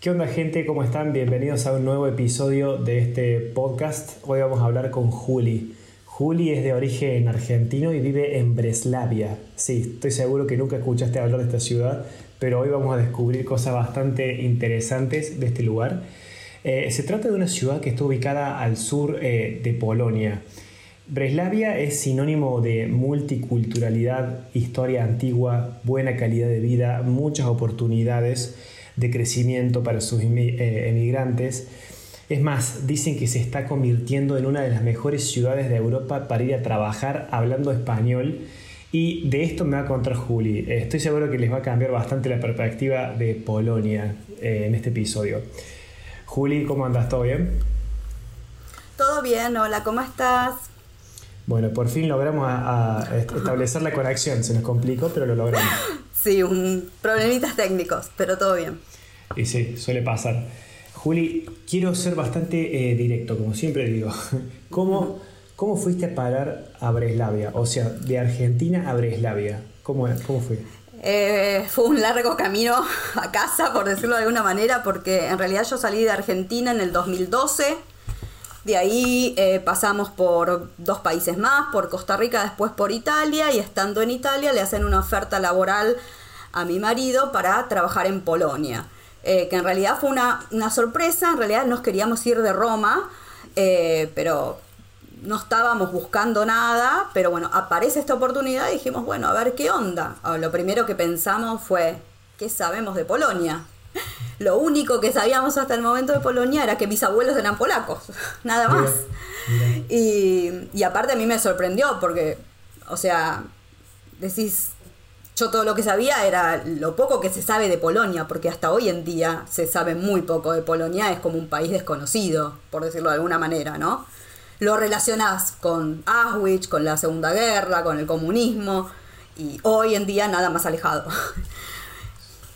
¿Qué onda gente? ¿Cómo están? Bienvenidos a un nuevo episodio de este podcast. Hoy vamos a hablar con Juli. Juli es de origen argentino y vive en Breslavia. Sí, estoy seguro que nunca escuchaste hablar de esta ciudad, pero hoy vamos a descubrir cosas bastante interesantes de este lugar. Eh, se trata de una ciudad que está ubicada al sur eh, de Polonia. Breslavia es sinónimo de multiculturalidad, historia antigua, buena calidad de vida, muchas oportunidades de crecimiento para sus eh, emigrantes. Es más, dicen que se está convirtiendo en una de las mejores ciudades de Europa para ir a trabajar hablando español. Y de esto me va a contar Juli. Eh, estoy seguro que les va a cambiar bastante la perspectiva de Polonia eh, en este episodio. Juli, ¿cómo andas? ¿Todo bien? Todo bien, hola, ¿cómo estás? Bueno, por fin logramos a establecer la conexión. Se nos complicó, pero lo logramos. Sí, un problemitas técnicos, pero todo bien. Y sí, suele pasar. Juli, quiero ser bastante eh, directo, como siempre digo. ¿Cómo, ¿Cómo fuiste a parar a Breslavia? O sea, de Argentina a Breslavia. ¿Cómo, cómo fue? Eh, fue un largo camino a casa, por decirlo de alguna manera, porque en realidad yo salí de Argentina en el 2012 de ahí eh, pasamos por dos países más, por Costa Rica, después por Italia, y estando en Italia le hacen una oferta laboral a mi marido para trabajar en Polonia. Eh, que en realidad fue una, sorpresa, en realidad nos queríamos ir de Roma, eh, pero no estábamos buscando nada, pero bueno, aparece esta oportunidad y dijimos, bueno, a ver qué onda. Ah, lo primero que pensamos fue, ¿qué sabemos de Polonia? Lo único que sabíamos hasta el momento de Polonia era que mis abuelos eran polacos, nada más. Y, y aparte a mí me sorprendió porque, o sea, decís, yo todo lo que sabía era lo poco que se sabe de Polonia, porque hasta hoy en día se sabe muy poco de Polonia, es como un país desconocido, por decirlo de alguna manera, ¿no? Lo relacionás con Auschwitz, con la Segunda Guerra, con el comunismo, y hoy en día nada más alejado.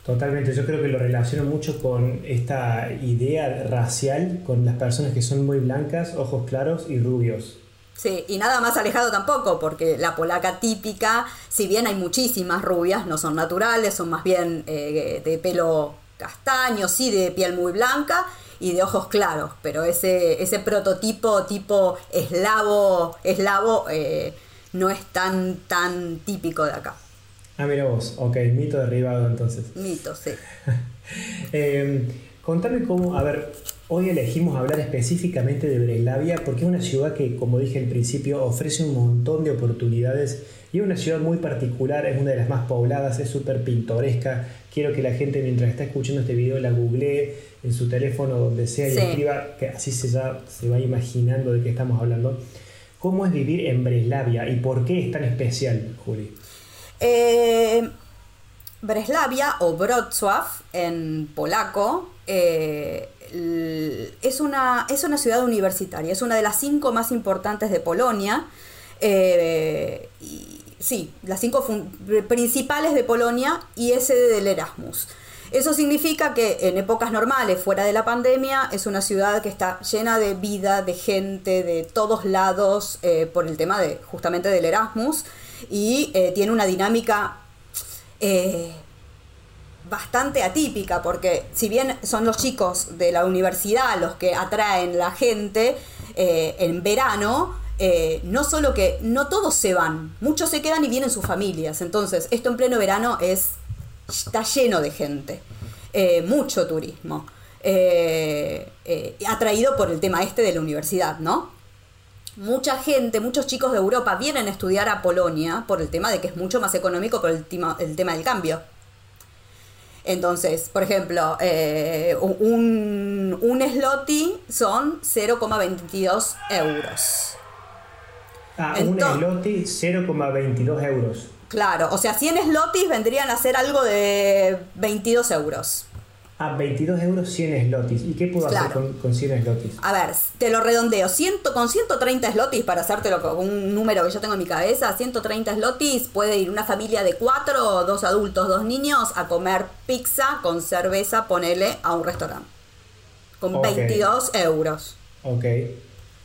Totalmente, yo creo que lo relaciono mucho con esta idea racial, con las personas que son muy blancas, ojos claros y rubios. Sí, y nada más alejado tampoco, porque la polaca típica, si bien hay muchísimas rubias, no son naturales, son más bien eh, de pelo castaño, sí, de piel muy blanca y de ojos claros, pero ese, ese prototipo tipo eslavo, eslavo eh, no es tan, tan típico de acá. Ah, mira vos, ok, mito derribado entonces. Mito, sí. eh, contame cómo, a ver, hoy elegimos hablar específicamente de Breslavia porque es una ciudad que, como dije al principio, ofrece un montón de oportunidades y es una ciudad muy particular, es una de las más pobladas, es súper pintoresca. Quiero que la gente mientras está escuchando este video la googlee en su teléfono, donde sea, y escriba, que así se, ya, se va imaginando de qué estamos hablando. ¿Cómo es vivir en Breslavia y por qué es tan especial, Juli? Eh, Breslavia o Wrocław en polaco eh, es, una, es una ciudad universitaria, es una de las cinco más importantes de Polonia. Eh, sí, las cinco principales de Polonia y es sede del Erasmus. Eso significa que en épocas normales, fuera de la pandemia, es una ciudad que está llena de vida, de gente, de todos lados, por el tema de justamente del Erasmus y eh, tiene una dinámica eh, bastante atípica, porque si bien son los chicos de la universidad los que atraen la gente eh, en verano, no solo que no todos se van, muchos se quedan y vienen sus familias. Entonces, esto en pleno verano es está lleno de gente, mucho turismo. atraído por el tema este de la universidad, ¿no? mucha gente, muchos chicos de Europa vienen a estudiar a Polonia por el tema de que es mucho más económico por el tema del cambio. Entonces, por ejemplo, eh, un, un slotty son 0,22 euros. Ah, un slotty 0,22 euros. Claro, o sea, 100 slotties vendrían a ser algo de 22 euros. A 22 euros 100 slotis. ¿Y qué puedo hacer con, 100 slotis? A ver, te lo redondeo. Ciento, con 130 slotis, para hacértelo con un número que yo tengo en mi cabeza, 130 slotis puede ir una familia de cuatro, dos adultos, dos niños, a comer pizza con cerveza, ponele, a un restaurante. Con 22 euros. Ok.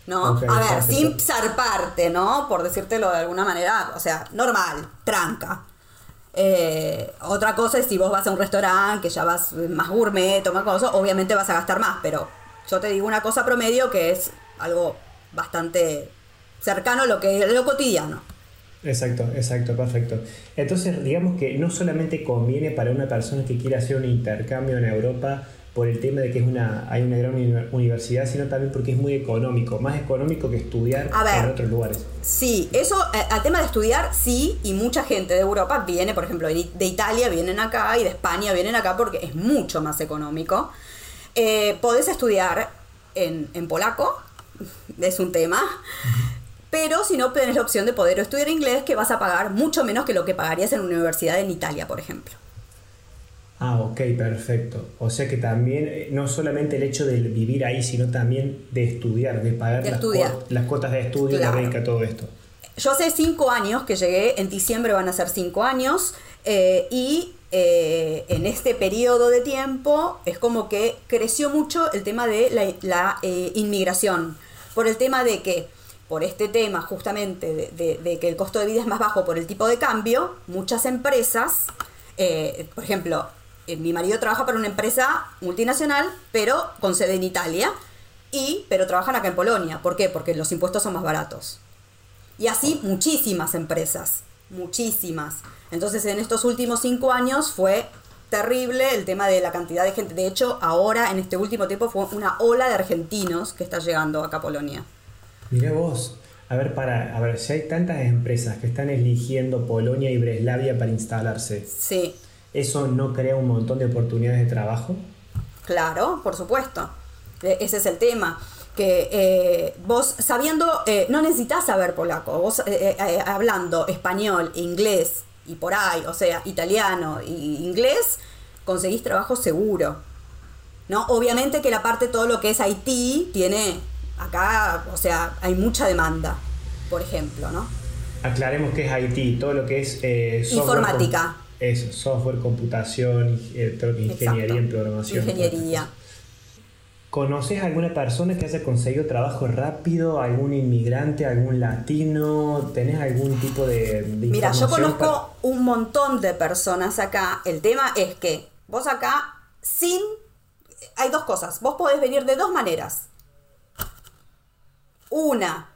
¿No? a ver, sin zarparte, ¿no? Por decírtelo de alguna manera, o sea, normal, tranca. Eh, otra cosa es si vos vas a un restaurante que ya vas más gourmet, toma cosas, obviamente vas a gastar más, pero yo te digo una cosa promedio que es algo bastante cercano a lo que es lo cotidiano. Exacto, exacto, perfecto. Entonces, digamos que no solamente conviene para una persona que quiere hacer un intercambio en Europa por el tema de que es una, hay una gran universidad, sino también porque es muy económico, más económico que estudiar en otros lugares. Sí, eso, eh, al tema de estudiar, sí, y mucha gente de Europa viene, por ejemplo, de Italia vienen acá y de España vienen acá porque es mucho más económico. Eh, podés estudiar en, en polaco, es un tema. Pero si no, tenés la opción de poder estudiar inglés, que vas a pagar mucho menos que lo que pagarías en una universidad en Italia, por ejemplo. Ah, ok, perfecto. O sea que también, eh, no solamente el hecho de vivir ahí, sino también de estudiar, de pagar las, las, cuotas de estudio, la beca, todo esto. Yo hace cinco años que llegué, en diciembre van a ser cinco años, eh, y eh, en este periodo de tiempo es como que creció mucho el tema de la, la inmigración, por el tema de que por este tema justamente de, que el costo de vida es más bajo por el tipo de cambio, muchas empresas, eh, por ejemplo, mi marido trabaja para una empresa multinacional, pero con sede en Italia, y, pero trabajan acá en Polonia. ¿Por qué? Porque los impuestos son más baratos. Y así muchísimas empresas, muchísimas. Entonces en estos últimos cinco años fue terrible el tema de la cantidad de gente. De hecho, ahora en este último tiempo fue una ola de argentinos que está llegando acá a Polonia. Mira vos, a ver, para, a ver, si hay tantas empresas que están eligiendo Polonia y Breslavia para instalarse. Sí. ¿Eso no crea un montón de oportunidades de trabajo? Claro, por supuesto. E, ese es el tema. Que eh, vos sabiendo, eh, no necesitas saber polaco, vos eh, hablando español, inglés y por ahí, o sea, italiano e inglés, conseguís trabajo seguro. ¿No? Obviamente que la parte, todo lo que es Haití, tiene acá, o sea, hay mucha demanda, por ejemplo, ¿no? Aclaremos que es Haití, todo lo que es informática. Eso, software, computación, eh, ingeniería en programación. Ingeniería. ¿Conoces alguna persona que haya conseguido trabajo rápido? ¿Algún inmigrante? ¿Algún latino? ¿Tenés algún tipo de, Mira, yo conozco un montón de personas acá. El tema es que vos acá, sin... Hay dos cosas. Vos podés venir de dos maneras. Una,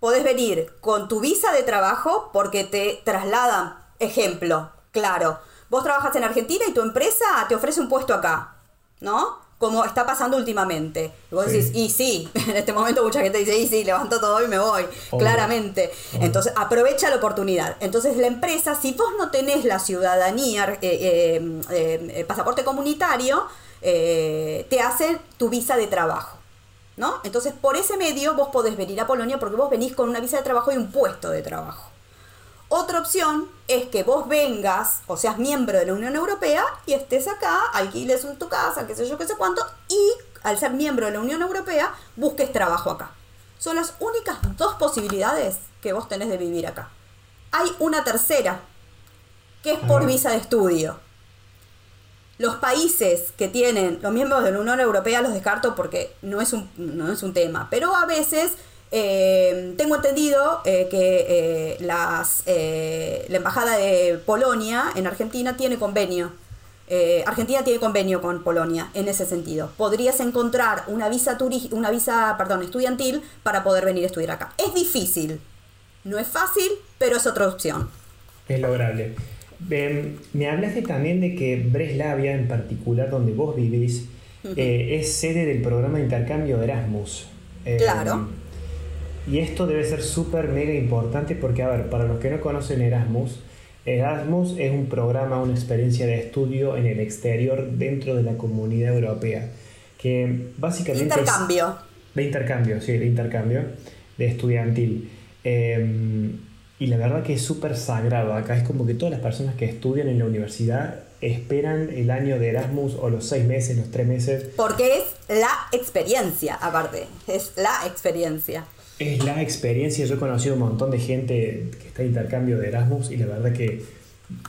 podés venir con tu visa de trabajo porque te trasladan. Ejemplo, claro, vos trabajas en Argentina y tu empresa te ofrece un puesto acá, ¿no? Como está pasando últimamente. Y vos decís, y sí, en este momento mucha gente dice, y sí, levanto todo y me voy, claramente. Entonces, aprovecha la oportunidad. Entonces, la empresa, si vos no tenés la ciudadanía, eh, eh, eh, pasaporte comunitario, te hacen tu visa de trabajo. ¿no? Entonces, por ese medio vos podés venir a Polonia porque vos venís con una visa de trabajo y un puesto de trabajo. Otra opción es que vos vengas o seas miembro de la Unión Europea y estés acá, alquiles tu casa, qué sé yo, qué sé cuánto, y al ser miembro de la Unión Europea busques trabajo acá. Son las únicas dos posibilidades que vos tenés de vivir acá. Hay una tercera, que es por visa de estudio. Los países que tienen los miembros de la Unión Europea los descarto porque no es un, no es un tema, pero a veces eh, tengo entendido eh, que eh, las, la Embajada de Polonia en Argentina tiene convenio. Argentina tiene convenio con Polonia en ese sentido. Podrías encontrar una visa, una visa perdón, estudiantil para poder venir a estudiar acá. Es difícil, no es fácil, pero es otra opción. Es lograble me hablaste también de que Breslavia, en particular donde vos vivís, eh, es sede del programa de intercambio Erasmus. Eh, claro. Y esto debe ser súper mega importante porque, a ver, para los que no conocen Erasmus, Erasmus es un programa, una experiencia de estudio en el exterior dentro de la comunidad europea. Que básicamente. Intercambio. de intercambio, sí, de intercambio, de estudiantil. Eh, y la verdad que es súper sagrado. Acá es como que todas las personas que estudian en la universidad esperan el año de Erasmus o los seis meses, los tres meses. Porque es la experiencia, aparte. Es la experiencia. Es la experiencia. Yo he conocido un montón de gente que está en intercambio de Erasmus y la verdad que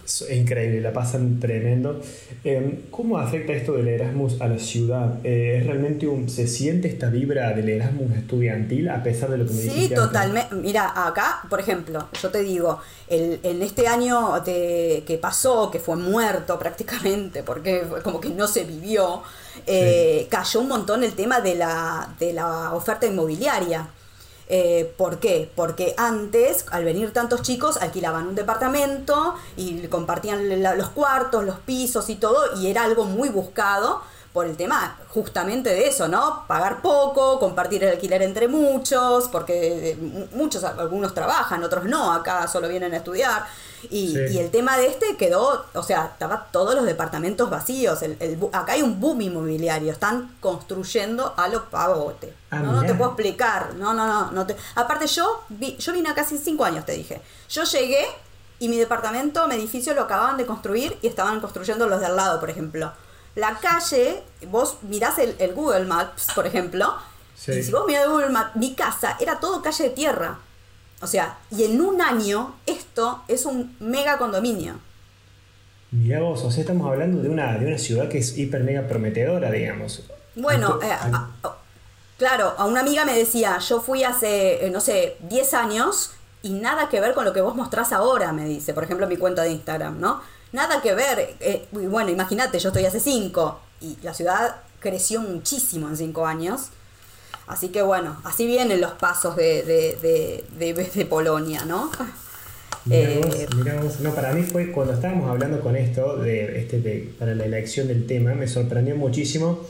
Es increíble, la pasan tremendo. Em, ¿Cómo afecta esto del Erasmus a la ciudad? Eh, ¿Es realmente un, ¿Se siente esta vibra del Erasmus estudiantil a pesar de lo que me? Sí, totalmente. Mira, acá, por ejemplo, yo te digo, el, en este año de, que pasó, que fue muerto prácticamente, porque como que no se vivió, eh, cayó un montón el tema de la, de la oferta inmobiliaria. Eh, ¿Por qué? Porque antes, al venir tantos chicos, alquilaban un departamento y compartían los cuartos, los pisos y todo, y era algo muy buscado por el tema justamente de eso, ¿no? Pagar poco, compartir el alquiler entre muchos, porque eh, muchos, algunos trabajan, otros no, acá solo vienen a estudiar. Y, el tema de este quedó, o sea, estaba todos los departamentos vacíos. El, acá hay un boom inmobiliario, están construyendo a los pavote. Ah, no, no te puedo explicar. No, no, no. no te... Aparte, yo, vi, yo vine acá hace cinco años, te dije. Yo llegué y mi departamento, mi edificio lo acababan de construir y estaban construyendo los de al lado, por ejemplo. La calle, vos mirás el, Google Maps, por ejemplo, y si vos mirás el Google Maps, mi casa era todo calle de tierra. O sea, y en un año esto es un mega condominio. Mirá vos, o sea, estamos hablando de una, de una ciudad que es hiper mega prometedora, digamos. Bueno, eh, claro, a una amiga me decía, yo fui hace, eh, no sé, 10 años y nada que ver con lo que vos mostrás ahora, me dice, por ejemplo, mi cuenta de Instagram, ¿no? Nada que ver. Eh, bueno, imagínate, yo estoy hace 5 y la ciudad creció muchísimo en 5 años. Así que bueno, así vienen los pasos de, de, de, de Polonia, ¿no? Miramos, eh, No, para mí fue cuando estábamos hablando con esto, de, este, para la elección del tema, me sorprendió muchísimo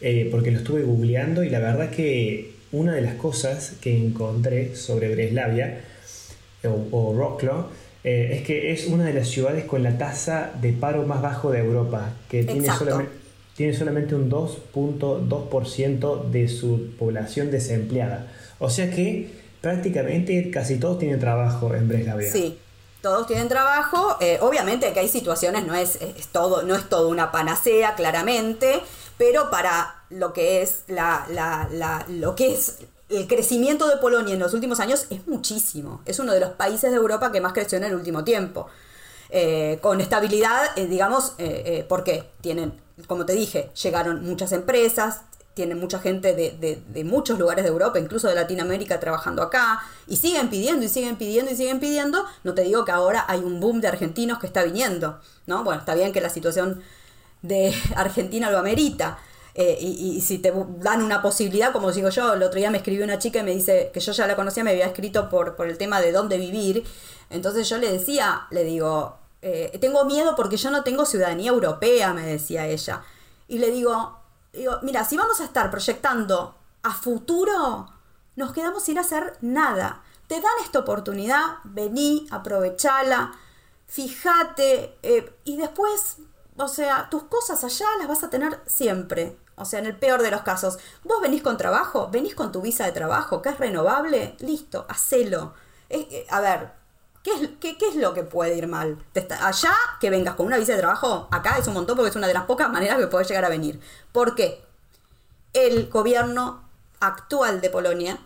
eh, porque lo estuve googleando y la verdad que una de las cosas que encontré sobre Breslavia o, o Rocklo eh, es que es una de las ciudades con la tasa de paro más bajo de Europa, que tiene solamente tiene solamente un 2.2% de su población desempleada. O sea que prácticamente casi todos tienen trabajo en Breslavia. Sí, todos tienen trabajo. Eh, obviamente que hay situaciones, no es, todo, no es todo una panacea, claramente, pero para lo que es la, lo que es el crecimiento de Polonia en los últimos años es muchísimo. Es uno de los países de Europa que más creció en el último tiempo. Eh, con estabilidad, eh, digamos, eh, porque tienen como te dije, llegaron muchas empresas, tienen mucha gente de, muchos lugares de Europa, incluso de Latinoamérica, trabajando acá, y siguen pidiendo, y siguen pidiendo, y siguen pidiendo. No te digo que ahora hay un boom de argentinos que está viniendo, ¿no? Bueno, está bien que la situación de Argentina lo amerita. Eh, y, si te dan una posibilidad, como digo yo, el otro día me escribió una chica y me dice que yo ya la conocía, me había escrito por, por el tema de dónde vivir. Entonces yo le decía, le digo, eh, tengo miedo porque yo no tengo ciudadanía europea, me decía ella. Y le digo, digo, mira, si vamos a estar proyectando a futuro, nos quedamos sin hacer nada. Te dan esta oportunidad, vení, aprovechala, fíjate, eh, y después, o sea, tus cosas allá las vas a tener siempre. O sea, en el peor de los casos, vos venís con trabajo, venís con tu visa de trabajo, que es renovable, listo, hacelo. Eh, a ver, ¿Qué es, lo que puede ir mal? Allá, que vengas con una visa de trabajo, acá es un montón porque es una de las pocas maneras que puedes llegar a venir. ¿Por qué? El gobierno actual de Polonia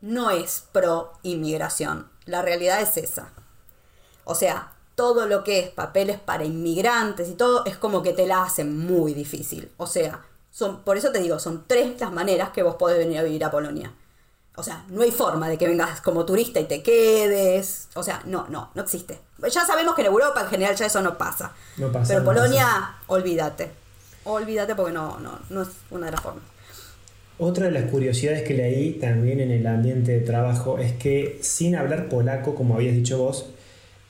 no es pro inmigración. La realidad es esa. O sea, todo lo que es papeles para inmigrantes y todo es como que te la hacen muy difícil. O sea, son, por eso te digo, son tres las maneras que vos podés venir a vivir a Polonia. O sea, no hay forma de que vengas como turista y te quedes. O sea, no, no, no existe. Ya sabemos que en Europa en general ya eso no pasa. No pasa Pero Polonia, olvídate. Olvídate porque no, no, no es una de las formas. Otra de las curiosidades que leí también en el ambiente de trabajo es que sin hablar polaco, como habías dicho vos,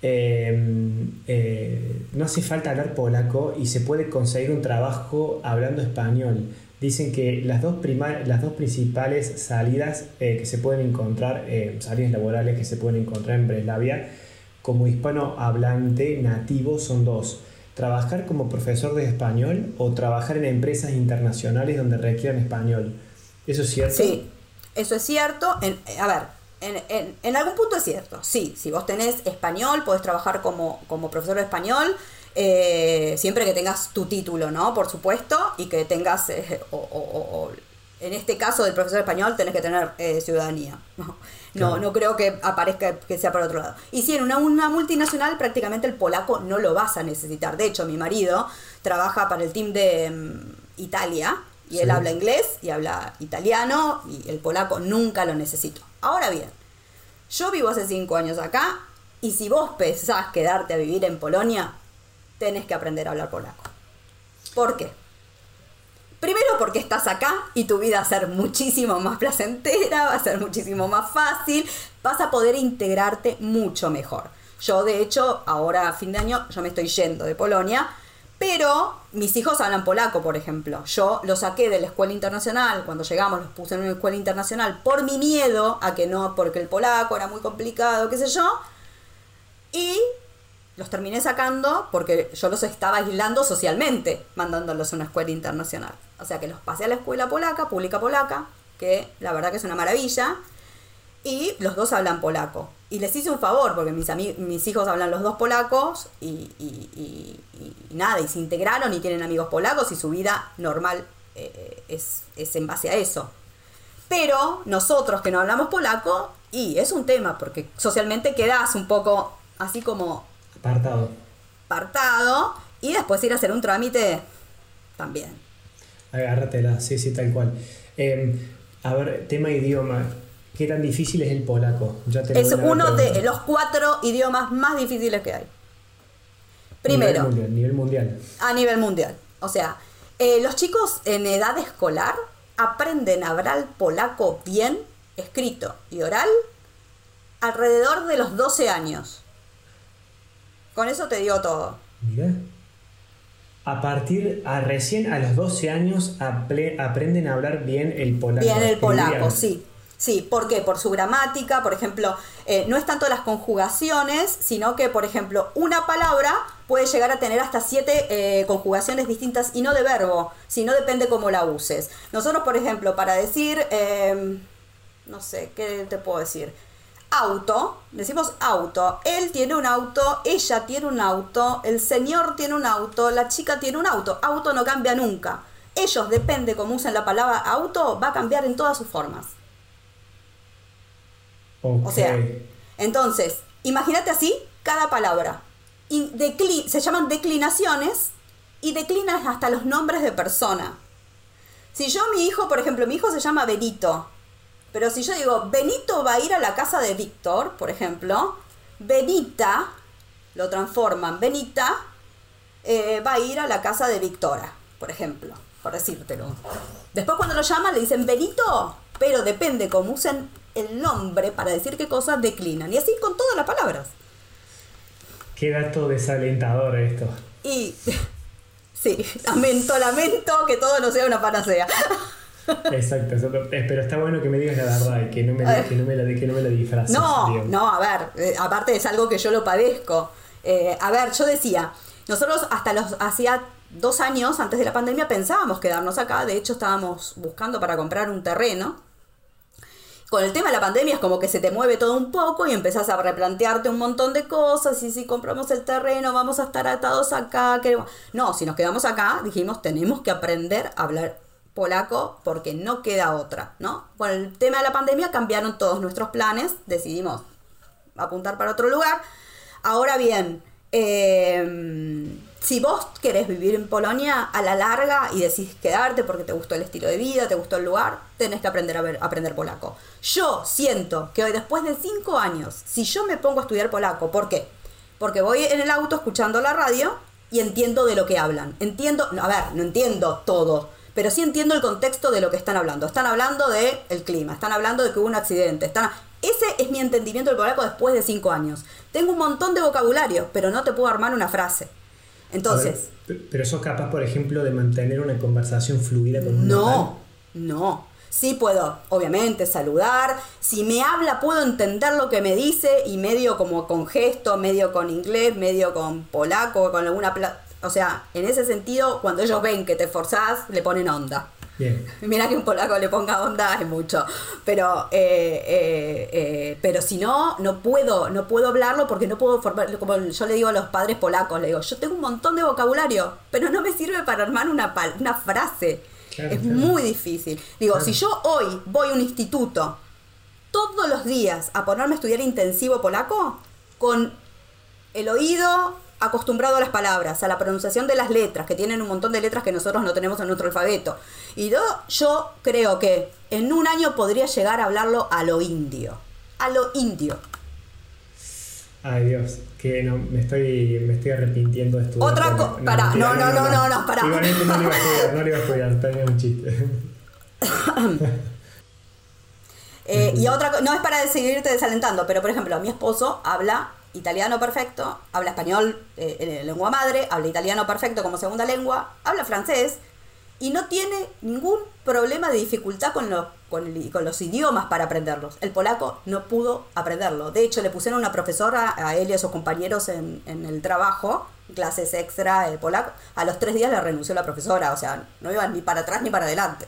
em, eh, no hace falta hablar polaco y se puede conseguir un trabajo hablando español dicen que las dos, las dos principales salidas eh, que se pueden encontrar, eh, salidas laborales que se pueden encontrar en Breslavia, como hispano hablante nativo son dos. Trabajar como profesor de español o trabajar en empresas internacionales donde requieran español. ¿Eso es cierto? Sí, eso es cierto. A ver, en, en, algún punto es cierto. Sí, si vos tenés español, podés trabajar como, como profesor de español. Eh, siempre que tengas tu título, ¿no? Por supuesto, y que tengas eh, en este caso del profesor español tenés que tener eh, ciudadanía. No, no, creo que aparezca que sea por otro lado. Y si en una, una, multinacional prácticamente el polaco no lo vas a necesitar. De hecho, mi marido trabaja para el team de mm, Italia y él habla inglés y habla italiano y el polaco nunca lo necesito. Ahora bien, yo vivo hace cinco años acá y si vos pensás quedarte a vivir en Polonia, tenés que aprender a hablar polaco. ¿Por qué? Primero porque estás acá y tu vida va a ser muchísimo más placentera, va a ser muchísimo más fácil, vas a poder integrarte mucho mejor. Yo de hecho, ahora a fin de año, yo me estoy yendo de Polonia, pero mis hijos hablan polaco, por ejemplo. Yo los saqué de la escuela internacional, cuando llegamos los puse en una escuela internacional por mi miedo a que no, porque el polaco era muy complicado, qué sé yo. Y los terminé sacando porque yo los estaba aislando socialmente, mandándolos a una escuela internacional. O sea que los pasé a la escuela polaca, pública polaca, que la verdad que es una maravilla, y los dos hablan polaco. Y les hice un favor, porque mis, mis hijos hablan los dos polacos, y, y, nada, y se integraron y tienen amigos polacos, y su vida normal eh, es, es en base a eso. Pero nosotros que no hablamos polaco, y es un tema, porque socialmente quedas un poco así como Apartado. Apartado. Y después ir a hacer un trámite también. Agárratela, sí, sí, tal cual. Em, a ver, tema idioma. ¿Qué tan difícil es el polaco? es uno de los cuatro idiomas más difíciles que hay. Primero. A nivel mundial. A nivel mundial. O sea, eh, los chicos en edad escolar aprenden a hablar polaco bien, escrito y oral, alrededor de los 12 años. Con eso te digo todo. Mira. A partir, a recién a los 12 años aprenden a hablar bien el polaco. Bien el polaco, sí. Sí, ¿por qué? Por su gramática, por ejemplo, eh, no es tanto las conjugaciones, sino que, por ejemplo, una palabra puede llegar a tener hasta siete eh, conjugaciones distintas y no de verbo, sino depende cómo la uses. Nosotros, por ejemplo, para decir, eh, no sé, ¿qué te puedo decir? auto, decimos auto, él tiene un auto, ella tiene un auto, el señor tiene un auto, la chica tiene un auto, auto no cambia nunca. Ellos, depende cómo usen la palabra auto, va a cambiar en todas sus formas. O sea, entonces, imagínate así cada palabra. Y se llaman declinaciones y declinas hasta los nombres de persona. Si yo, mi hijo, por ejemplo, mi hijo se llama Benito, pero si yo digo, Benito va a ir a la casa de Víctor, por ejemplo, Benita, lo transforman, Benita eh, va a ir a la casa de Victora, por ejemplo, por decírtelo. Después cuando lo llaman le dicen Benito, pero depende cómo usen el nombre para decir qué cosas declinan. Y así con todas las palabras. Qué dato desalentador esto. Y sí, lamento, lamento que todo no sea una panacea. Exacto, eh, pero está bueno que me digas la verdad y que no me, que no me, la, que no me disfraces. No, no, a ver, eh, aparte es algo que yo lo padezco. Eh, a ver, yo decía, nosotros hasta los hacía dos años antes de la pandemia pensábamos quedarnos acá, de hecho estábamos buscando para comprar un terreno. Con el tema de la pandemia es como que se te mueve todo un poco y empezás a replantearte un montón de cosas y si compramos el terreno vamos a estar atados acá. No, si nos quedamos acá dijimos tenemos que aprender a hablar polaco porque no queda otra, ¿no? Con el tema de la pandemia cambiaron todos nuestros planes, decidimos apuntar para otro lugar. Ahora bien, em, si vos querés vivir en Polonia a la larga y decís quedarte porque te gustó el estilo de vida, te gustó el lugar, tenés que aprender a, ver, aprender polaco. Yo siento que hoy, después de cinco años, si yo me pongo a estudiar polaco, ¿por qué? Porque voy en el auto escuchando la radio y entiendo de lo que hablan. Entiendo, a ver, no entiendo todo, pero sí entiendo el contexto de lo que están hablando. Están hablando del el clima, están hablando de que hubo un accidente. Están... Ese es mi entendimiento del polaco después de cinco años. Tengo un montón de vocabulario, pero no te puedo armar una frase. Entonces... pero sos capaz, por ejemplo, de mantener una conversación fluida con un No, no. Sí puedo, obviamente, saludar. Si me habla, puedo entender lo que me dice y medio como con gesto, medio con inglés, medio con polaco, con alguna... O sea, en ese sentido, cuando ellos ven que te forzás, le ponen onda. Bien. Mira que un polaco le ponga onda es mucho. Pero, eh, eh, eh, pero si no, no puedo, no puedo hablarlo porque no puedo formar, como yo le digo a los padres polacos, le digo, yo tengo un montón de vocabulario, pero no me sirve para armar una, una frase. es muy difícil. Digo, si yo hoy voy a un instituto todos los días a ponerme a estudiar intensivo polaco, con el oído acostumbrado a las palabras, a la pronunciación de las letras, que tienen un montón de letras que nosotros no tenemos en nuestro alfabeto. Y yo, yo creo que en un año podría llegar a hablarlo a lo indio. A lo indio. Ay Dios, que no, me estoy, me estoy arrepintiendo de estudiar. Otra cosa. No, no, no, no, no, no, para. Igualmente no lo iba a estudiar, no lo iba a estudiar, tenía un chiste. eh, y otra no es para seguirte desalentando, pero por ejemplo, mi esposo habla italiano perfecto, habla español eh, en lengua madre, habla italiano perfecto como segunda lengua, habla francés y no tiene ningún problema de dificultad con, con, con, los idiomas para aprenderlos. El polaco no pudo aprenderlo. De hecho, le pusieron una profesora a él y a sus compañeros en, en el trabajo, clases extra de polaco. A los tres días le renunció la profesora, o sea, no iban ni para atrás ni para adelante.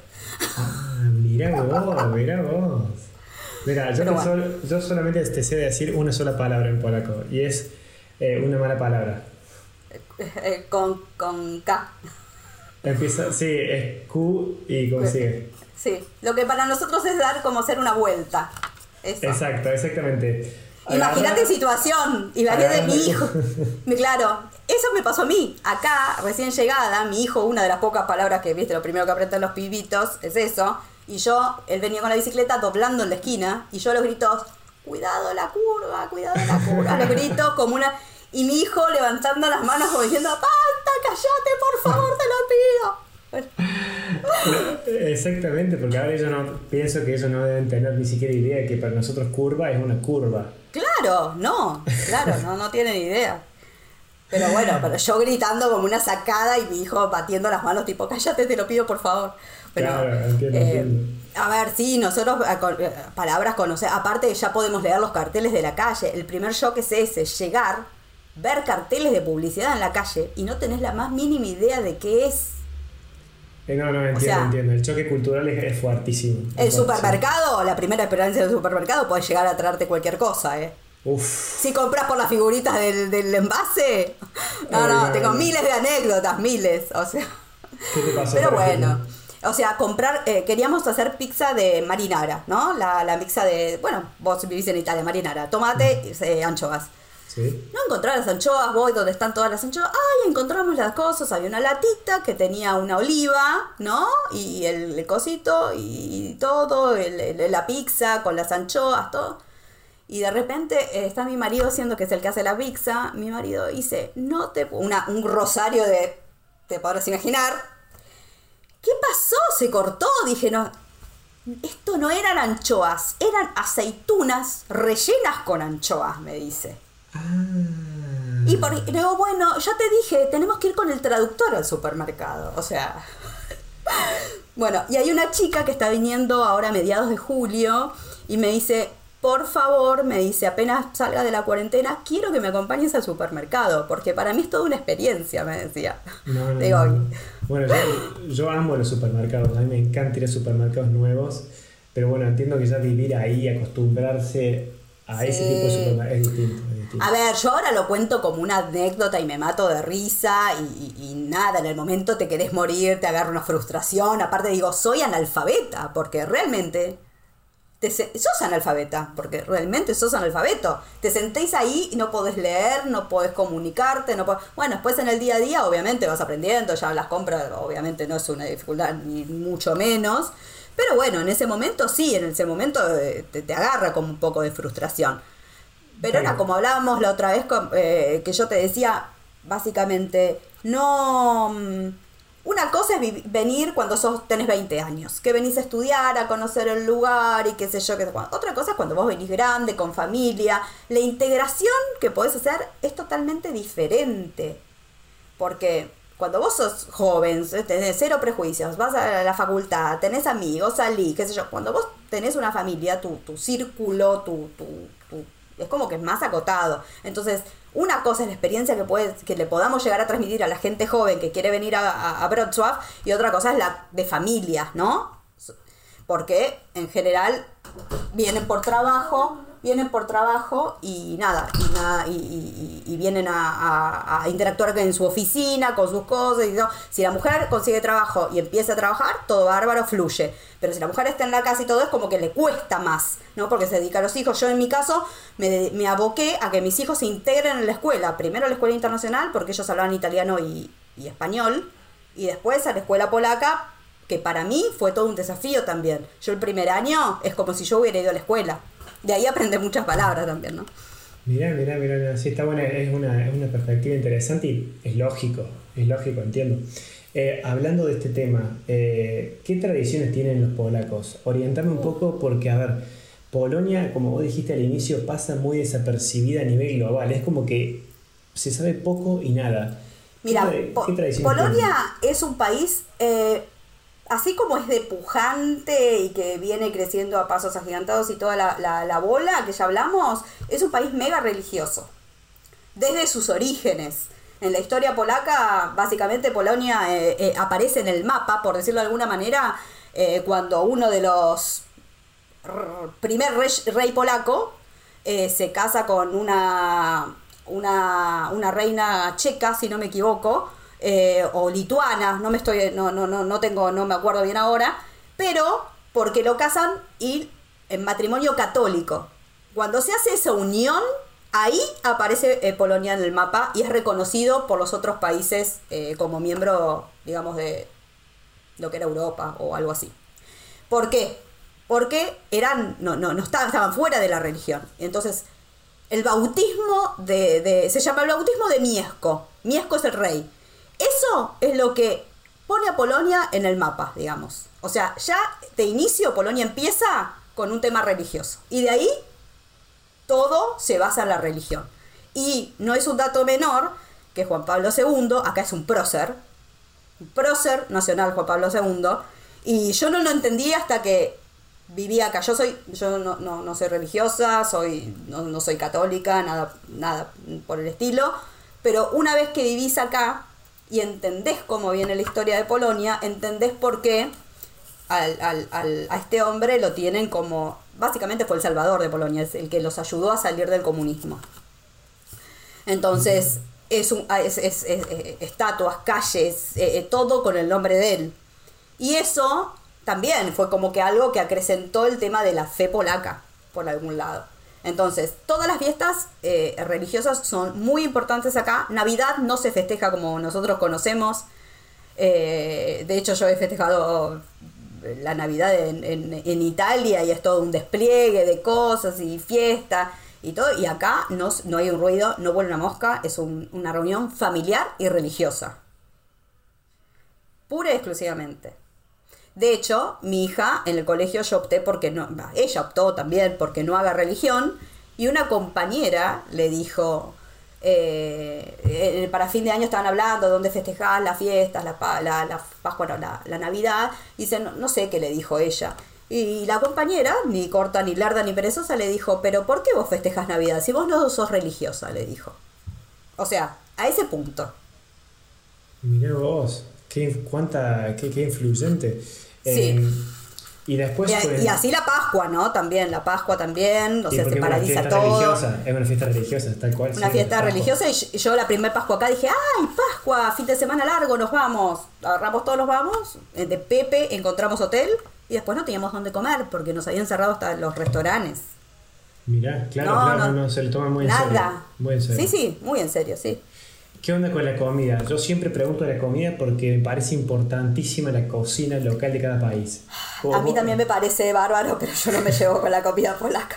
Ah, mira vos, mira vos. Mira, yo, yo, solamente te sé decir una sola palabra en polaco y es eh, una mala palabra. Eh, con, con K. Empieza, sí, es Q y consigue. Sí, lo que para nosotros es dar como hacer una vuelta. Exacto, exactamente. Imagínate situación, imagínate mi hijo. claro, eso me pasó a mí. Acá, recién llegada, mi hijo, una de las pocas palabras que viste, lo primero que aprenden los pibitos es eso. Y yo, él venía con la bicicleta doblando en la esquina y yo los gritos, cuidado la curva, cuidado la curva, los gritos como una... Y mi hijo levantando las manos como diciendo, ¡Panta, cállate, por favor, te lo pido! Exactamente, porque ahora yo no pienso que ellos no deben tener ni siquiera idea de que para nosotros curva es una curva. Claro, no, claro, no, no tienen idea. Pero bueno, pero yo gritando como una sacada y mi hijo batiendo las manos tipo, cállate, te lo pido por favor. Claro, entiendo, eh, A ver, sí, nosotros eh, eh, palabras conocer, aparte ya podemos leer los carteles de la calle. El primer shock es ese, llegar, ver carteles de publicidad en la calle y no tenés la más mínima idea de qué es. no, no, entiendo, entiendo. El choque cultural es, fuertísimo. el supermercado, la primera experiencia del supermercado puede llegar a traerte cualquier cosa, ¿eh? Si compras por las figuritas del, del envase. No, no, tengo miles de anécdotas, miles. O sea. ¿Qué te pasó? Pero bueno. O sea, comprar, eh, queríamos hacer pizza de marinara, ¿no? La, la pizza de, bueno, vos vivís en Italia, marinara, tomate, y eh, anchoas. ¿Sí? No encontrar las anchoas, voy donde están todas las anchoas. Ay, encontramos las cosas. Había una latita que tenía una oliva, ¿no? Y el, cosito y todo, el, la pizza con las anchoas, todo. Y de repente eh, está mi marido haciendo, que es el que hace la pizza. Mi marido dice, no te... Una, un rosario de... Te podrás imaginar. ¿Qué pasó? Se cortó. Dije, no. Esto no eran anchoas, eran aceitunas rellenas con anchoas, me dice. Ah. Y por, digo, bueno, ya te dije, tenemos que ir con el traductor al supermercado. O sea. bueno, y hay una chica que está viniendo ahora a mediados de julio y me dice, por favor, me dice, apenas salga de la cuarentena, quiero que me acompañes al supermercado, porque para mí es toda una experiencia, me decía. No, no, Bueno, yo, amo los supermercados, a mí me encanta ir a supermercados nuevos, pero bueno, entiendo que ya vivir ahí, acostumbrarse a ese tipo de supermercados es distinto, A ver, yo ahora lo cuento como una anécdota y me mato de risa y, y, nada, en el momento te querés morir, te agarra una frustración, aparte digo, soy analfabeta, porque realmente te, sos analfabeta, porque realmente sos analfabeto. Te sentéis ahí y no podés leer, no podés comunicarte, no Bueno, después en el día a día obviamente vas aprendiendo, ya las compras obviamente no es una dificultad ni mucho menos, pero bueno, en ese momento sí, en ese momento eh, te, agarra como un poco de frustración. Pero era como hablábamos la otra vez, eh, que yo te decía, básicamente, no mm, una cosa es venir cuando sos, tenés 20 años, que venís a estudiar, a conocer el lugar y qué sé yo. Qué, otra cosa es cuando vos venís grande, con familia. La integración que podés hacer es totalmente diferente. Porque cuando vos sos joven, tenés cero prejuicios, vas a la facultad, tenés amigos, salís, qué sé yo. Cuando vos tenés una familia, tu, tu círculo, tu, es como que es más acotado. Entonces, una cosa es la experiencia que, puede, que le podamos llegar a transmitir a la gente joven que quiere venir a, a, y otra cosa es la de familia, ¿no? Porque en general vienen por trabajo vienen por trabajo y nada, y, nada, y, vienen a, interactuar en su oficina, con sus cosas. Y Si la mujer consigue trabajo y empieza a trabajar, todo bárbaro, fluye. Pero si la mujer está en la casa y todo es como que le cuesta más, ¿no? Porque se dedica a los hijos. Yo en mi caso me, me aboqué a que mis hijos se integren en la escuela. Primero a la escuela internacional, porque ellos hablaban italiano y, y español. Y después a la escuela polaca, que para mí fue todo un desafío también. Yo el primer año es como si yo hubiera ido a la escuela. De ahí aprende muchas palabras también, ¿no? Mirá, mirá, mirá, sí, está buena, es una, es una perspectiva interesante y es lógico, es lógico, entiendo. Eh, hablando de este tema, eh, ¿qué tradiciones tienen los polacos? Orientarme un poco porque, a ver, Polonia, como vos dijiste al inicio, pasa muy desapercibida a nivel global. Es como que se sabe poco y nada. Mira, Polonia es un país, eh, así como es de pujante y que viene creciendo a pasos agigantados y toda la, la bola que ya hablamos, es un país mega religioso. Desde sus orígenes en la historia polaca, básicamente Polonia eh, eh, aparece en el mapa, por decirlo de alguna manera, eh, cuando uno de los primer rey, polaco se casa con una, una, una, reina checa, si no me equivoco, o lituana, no me estoy, no, no, no, no tengo, no me acuerdo bien ahora, pero porque lo casan y en matrimonio católico. Cuando se hace esa unión, Ahí aparece eh, Polonia en el mapa y es reconocido por los otros países eh, como miembro, digamos, de lo que era Europa o algo así. ¿Por qué? Porque eran, no, no, no estaban, estaban fuera de la religión. Entonces, el bautismo de, se llama el bautismo de Miesco. Miesco es el rey. Eso es lo que pone a Polonia en el mapa, digamos. O sea, ya de inicio Polonia empieza con un tema religioso. Y de ahí todo se basa en la religión. Y no es un dato menor que Juan Pablo II, acá es un prócer, un prócer nacional Juan Pablo II, y yo no lo entendí hasta que vivía acá. Yo soy, yo no, no, soy religiosa, soy, no, soy católica, nada, nada por el estilo, pero una vez que vivís acá y entendés cómo viene la historia de Polonia, entendés por qué a este hombre lo tienen como básicamente fue el salvador de Polonia, es el que los ayudó a salir del comunismo. Entonces, es, un, es, estatuas, calles, eh, eh, todo con el nombre de él. Y eso también fue como que algo que acrecentó el tema de la fe polaca, por algún lado. Entonces, todas las fiestas eh, religiosas son muy importantes acá. Navidad no se festeja como nosotros conocemos. de hecho, yo he festejado la Navidad en, en, Italia y es todo un despliegue de cosas y fiesta y todo. Y acá no, no hay un ruido, no vuelve una mosca, es una reunión familiar y religiosa. Pura y exclusivamente. De hecho, mi hija en el colegio yo opté porque no, ella optó también porque no haga religión y una compañera le dijo, eh, eh, para fin de año estaban hablando de dónde festejar las fiestas, la, la, Pascua, la, Navidad. Y dice, no, sé qué le dijo ella. Y la compañera, ni corta, ni larda, ni perezosa, le dijo, pero ¿por qué vos festejas Navidad? Si vos no sos religiosa, le dijo. O sea, a ese punto. Mirá vos, qué, cuánta, qué, qué influyente. Sí. Em, y después. Y, así la Pascua, ¿no? También, la Pascua también, o sea, se paraliza todo. es una fiesta religiosa, tal cual. Una fiesta religiosa, y yo la primer Pascua acá dije, ¡ay, Pascua! Fin de semana largo, nos vamos. Agarramos todos los vamos, eh, de Pepe encontramos hotel, y después no teníamos dónde comer, porque nos habían cerrado hasta los restaurantes. Mirá, claro, claro, no, se le toma muy en serio. Nada. Muy en serio. Sí, sí, muy en serio, sí. ¿Qué onda con la comida? Yo siempre pregunto de la comida porque me parece importantísima la cocina local de cada país. A mí también me parece bárbaro, pero yo no me llevo con la comida polaca.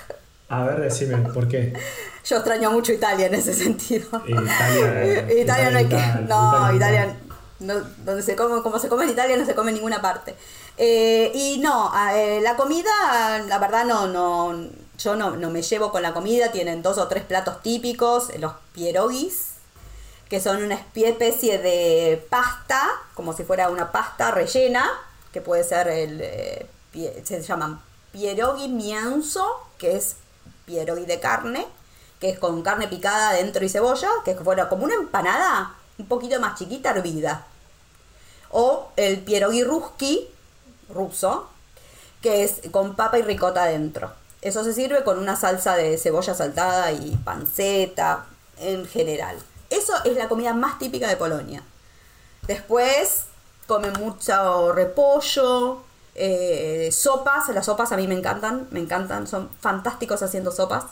A ver, decime, ¿por qué? Yo extraño mucho Italia en ese sentido. Italia, Italia, no hay que. No, Italia. No, donde se come, como se come en Italia, no se come en ninguna parte. Eh, y no, eh, la comida, la verdad, no, no. Yo no, no me llevo con la comida. Tienen dos o tres platos típicos, los pierogis que son una especie de pasta, como si fuera una pasta rellena, que puede ser el, eh, se llaman pierogi mianzo, que es pierogi de carne, que es con carne picada dentro y cebolla, que es fuera como una empanada un poquito más chiquita hervida. O el pierogi ruski, ruso, que es con papa y ricota dentro. Eso se sirve con una salsa de cebolla saltada y panceta en general. Eso es la comida más típica de Polonia. Después comen mucho repollo, eh, sopas. Las sopas a mí me encantan, me encantan, son fantásticos haciendo sopas.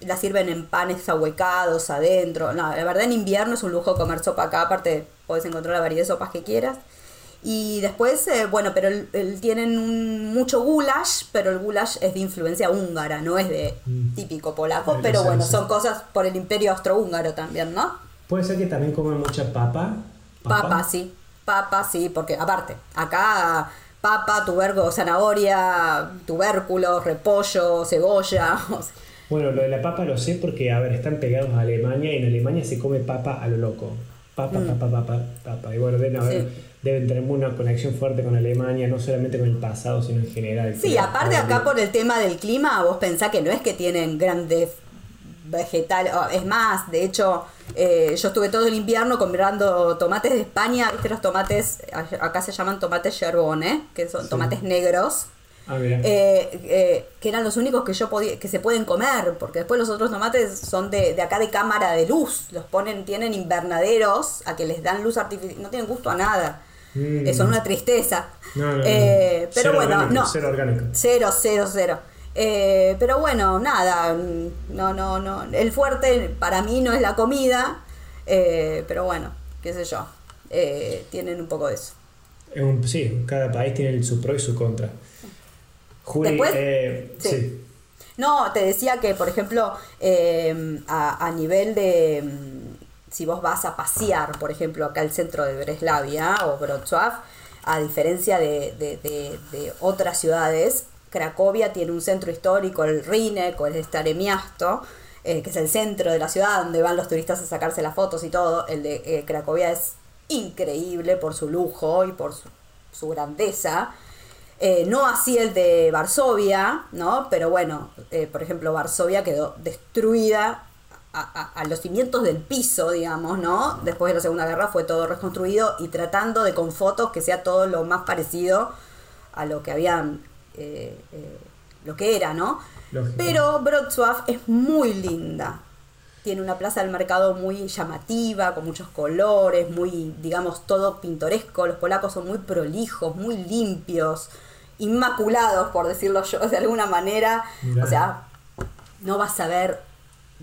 Las sirven en panes ahuecados adentro. No, la verdad en invierno es un lujo comer sopa acá, aparte puedes encontrar la variedad de sopas que quieras. Y después, eh, bueno, pero tienen mucho goulash, pero el goulash es de influencia húngara, no es de mm. típico polaco, pero bueno, son cosas por el imperio austrohúngaro también, ¿no? Puede ser que también coman mucha papa. Papa, sí, papa, sí, porque aparte, acá papa, tubérculo, zanahoria, tubérculo, repollo, cebolla. Bueno, lo de la papa lo sé porque, a ver, están pegados a Alemania y en Alemania se come papa a lo loco. Papa, mm. papa, papa, papa. Y bueno, deben, haber, deben tener una conexión fuerte con Alemania, no solamente con el pasado, sino en general. Sí, aparte acá por el tema del clima, vos pensás que no es que tienen grandes vegetales, es más, de hecho, eh, yo estuve todo el invierno comprando tomates de España, viste los tomates, acá se llaman tomates yerbone, que son tomates negros. Ah, eh, eh, que eran los únicos que yo podía, que se pueden comer, porque después los otros tomates son de, de acá de cámara de luz, los ponen, tienen invernaderos a que les dan luz artificial, no tienen gusto a nada. Mm. Son una tristeza. Eh, pero bueno, no. Cero orgánico. Cero, cero, cero. pero bueno, nada, no, no, no. El fuerte para mí no es la comida, pero bueno, qué sé yo. tienen un poco de eso. sí, cada país tiene su pro y su contra. Juli, eh, sí. No, te decía que, por ejemplo, em, a, nivel de. Si vos vas a pasear, por ejemplo, acá al centro de Breslavia o Wrocław, a diferencia de, otras ciudades, Cracovia tiene un centro histórico, el Rinek o el Staremiasto, eh, que es el centro de la ciudad donde van los turistas a sacarse las fotos y todo. El de eh, Cracovia es increíble por su lujo y por su grandeza. Eh, no así el de Varsovia, ¿no? Pero bueno, eh, por ejemplo, Varsovia quedó destruida a, los cimientos del piso, digamos, ¿no? Después de la Segunda Guerra fue todo reconstruido y tratando de con fotos que sea todo lo más parecido a lo que habían, eh, lo que era, ¿no? Pero Wrocław es muy linda. Tiene una plaza del mercado muy llamativa, con muchos colores, muy, digamos, todo pintoresco. Los polacos son muy prolijos, muy limpios inmaculados, por decirlo yo de alguna manera. O sea, no vas a ver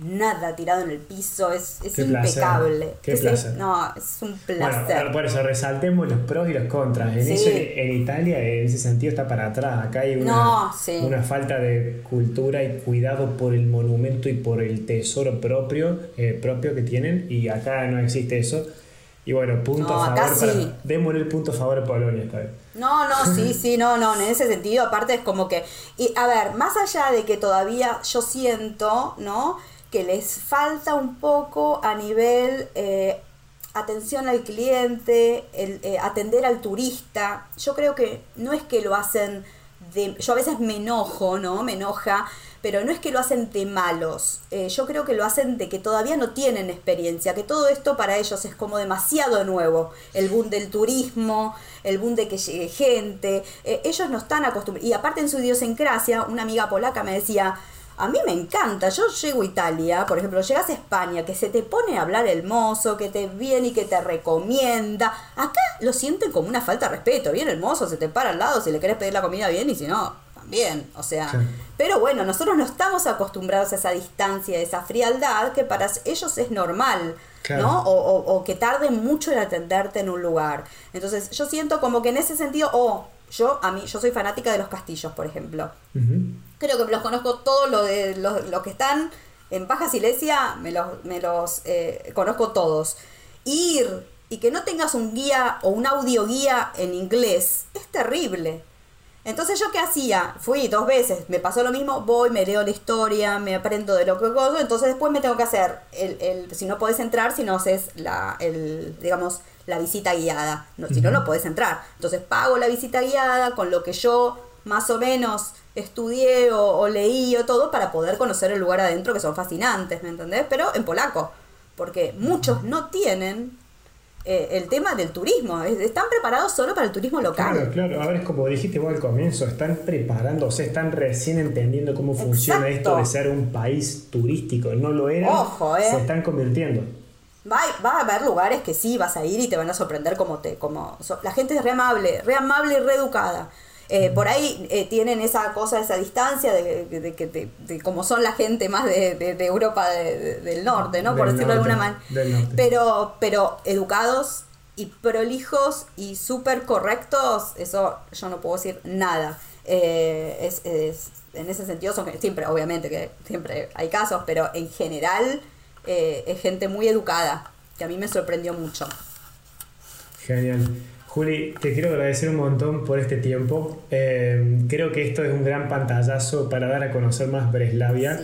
nada tirado en el piso, es, es impecable. Qué placer. no, es un placer. Bueno, por eso resaltemos los pros y los contras. En, en Italia, en ese sentido, está para atrás. Acá hay una, una falta de cultura y cuidado por el monumento y por el tesoro propio, eh, propio que tienen, y acá no existe eso. Y bueno, punto a favor. Sí. démosle el punto a favor a Polonia esta vez. No, no, sí, sí, no, no, en ese sentido, aparte es como que. Y a ver, más allá de que todavía yo siento, ¿no? Que les falta un poco a nivel eh, atención al cliente, eh, atender al turista. Yo creo que no es que lo hacen de. Yo a veces me enojo, ¿no? Me enoja pero no es que lo hacen de malos, eh, yo creo que lo hacen de que todavía no tienen experiencia, que todo esto para ellos es como demasiado nuevo, el boom del turismo, el boom de que llegue gente, ellos no están acostumbrados, y aparte en su idiosincrasia, una amiga polaca me decía, a mí me encanta, yo llego a Italia, por ejemplo, llegas a España, que se te pone a hablar el mozo, que te viene y que te recomienda. Acá lo sienten como una falta de respeto. Viene el mozo, se te para al lado si le querés pedir la comida bien y si no, también. O sea, pero bueno, nosotros no estamos acostumbrados a esa distancia, a esa frialdad, que para ellos es normal, ¿no? O, que tarden mucho en atenderte en un lugar. Entonces, yo siento como que en ese sentido, o yo, a mí, yo soy fanática de los castillos, por ejemplo. Creo que los conozco todos los de los, que están en Baja Silesia, me los, me los eh, conozco todos. Ir y que no tengas un guía o un audio guía en inglés es terrible. Entonces yo qué hacía, fui dos veces, me pasó lo mismo, voy, me leo la historia, me aprendo de lo que hago, entonces después me tengo que hacer, el, el, si no podés entrar, si no haces la, el, digamos, la visita guiada, no, si no, no podés entrar. Entonces pago la visita guiada con lo que yo más o menos estudié o, leí o todo para poder conocer el lugar adentro, que son fascinantes, ¿me entendés? Pero en polaco, porque muchos no tienen eh, el tema del turismo. Están preparados solo para el turismo local. Claro, claro. Ahora es como dijiste vos al comienzo, están preparándose, están recién entendiendo cómo funciona esto de ser un país turístico. No lo era, Ojo, eh. se están convirtiendo. Va, va, a haber lugares que sí vas a ir y te van a sorprender como te, como la gente es re amable, re amable y re educada. Eh, por ahí eh, tienen esa cosa, esa distancia de, de, de, como son la gente más de, Europa del norte, ¿no? Por decirlo de alguna manera. Pero, pero educados y prolijos y súper correctos, eso yo no puedo decir nada. Eh, es, en ese sentido son siempre, obviamente que siempre hay casos, pero en general es gente muy educada, que a mí me sorprendió mucho. Genial. Juli, te quiero agradecer un montón por este tiempo. Eh, creo que esto es un gran pantallazo para dar a conocer más Breslavia.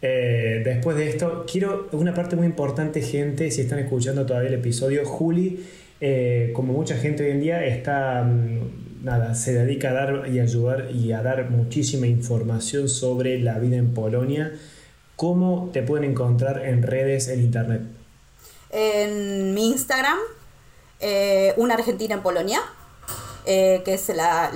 Eh, después de esto, quiero una parte muy importante, gente, si están escuchando todavía el episodio, Juli, eh, como mucha gente hoy en día, está, mm, nada, se dedica a dar y ayudar y a dar muchísima información sobre la vida en Polonia. ¿Cómo te pueden encontrar en redes, en internet? En mi Instagram, eh, una argentina en Polonia, eh, que es la,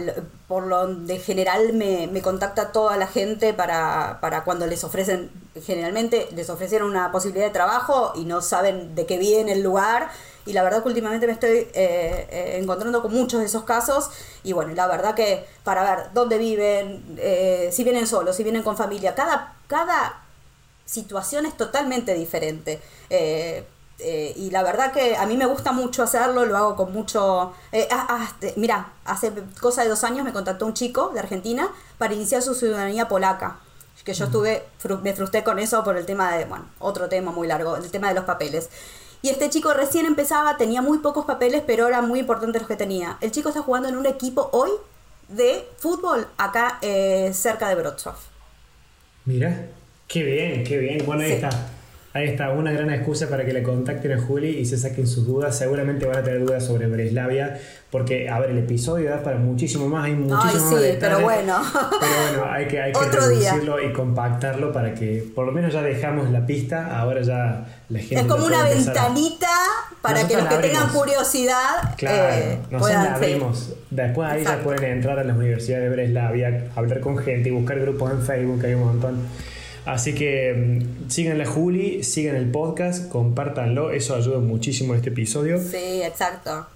por lo de general me, me contacta toda la gente para, para, cuando les ofrecen, generalmente les ofrecieron una posibilidad de trabajo y no saben de qué viene el lugar. Y la verdad que últimamente me estoy eh, encontrando con muchos de esos casos. Y bueno, la verdad que para ver dónde viven, si vienen solos, si vienen con familia, cada, cada situación es totalmente diferente. Eh, y la verdad que a mí me gusta mucho hacerlo, lo hago con mucho... Eh, ah, ah, este, mira, hace cosa de dos años me contactó un chico de Argentina para iniciar su ciudadanía polaca. Que yo estuve, me frustré con eso por el tema de, bueno, otro tema muy largo, el tema de los papeles. Y este chico recién empezaba, tenía muy pocos papeles, pero eran muy importantes los que tenía. El chico está jugando en un equipo hoy de fútbol acá eh, cerca de Wrocław. Mira, qué bien, qué bien. Bueno, ahí está Ahí está, una gran excusa para que le contacten a Juli y se saquen sus dudas. Seguramente van a tener dudas sobre Breslavia, porque, a ver, el episodio da para muchísimo más, hay muchísimo Ay, sí, pero bueno. Pero bueno, hay que, hay que reducirlo y compactarlo para que por lo menos ya dejamos la pista, ahora ya la gente... Es como una ventanita para que los que tengan curiosidad claro, eh, nosotros la abrimos. Después ahí ya pueden entrar a las universidades de Breslavia, hablar con gente y buscar grupos en Facebook, hay un montón. Así que mm, sigan a Juli, sigan el podcast, compártanlo, eso ayuda muchísimo a este episodio. Sí, exacto.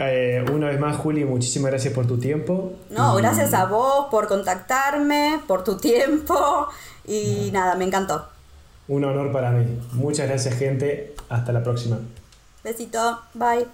Eh, una vez más, Juli, muchísimas gracias por tu tiempo. No, gracias a vos por contactarme, por tu tiempo y nada, me encantó. Un honor para mí. Muchas gracias, gente. Hasta la próxima. Besito. Bye.